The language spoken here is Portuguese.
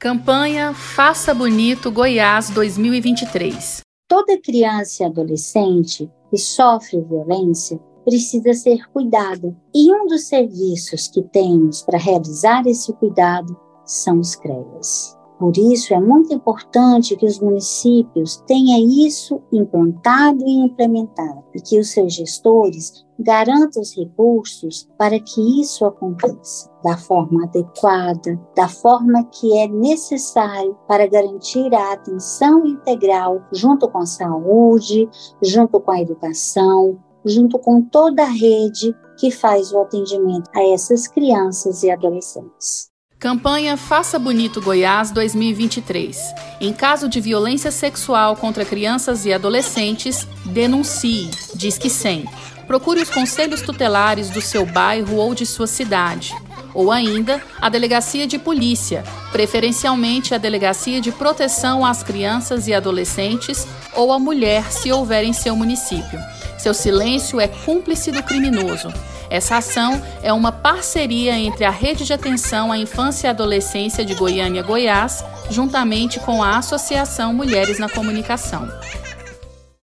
Campanha Faça Bonito Goiás 2023. Toda criança e adolescente que sofre violência precisa ser cuidada, e um dos serviços que temos para realizar esse cuidado são os CREAS. Por isso, é muito importante que os municípios tenham isso implantado e implementado, e que os seus gestores garantam os recursos para que isso aconteça da forma adequada, da forma que é necessário para garantir a atenção integral junto com a saúde, junto com a educação, junto com toda a rede que faz o atendimento a essas crianças e adolescentes. Campanha Faça Bonito Goiás 2023. Em caso de violência sexual contra crianças e adolescentes, denuncie. Diz que 100. Procure os conselhos tutelares do seu bairro ou de sua cidade. Ou ainda, a delegacia de polícia, preferencialmente a delegacia de proteção às crianças e adolescentes ou à mulher, se houver em seu município. Seu silêncio é cúmplice do criminoso. Essa ação é uma parceria entre a Rede de Atenção à Infância e Adolescência de Goiânia, Goiás, juntamente com a Associação Mulheres na Comunicação.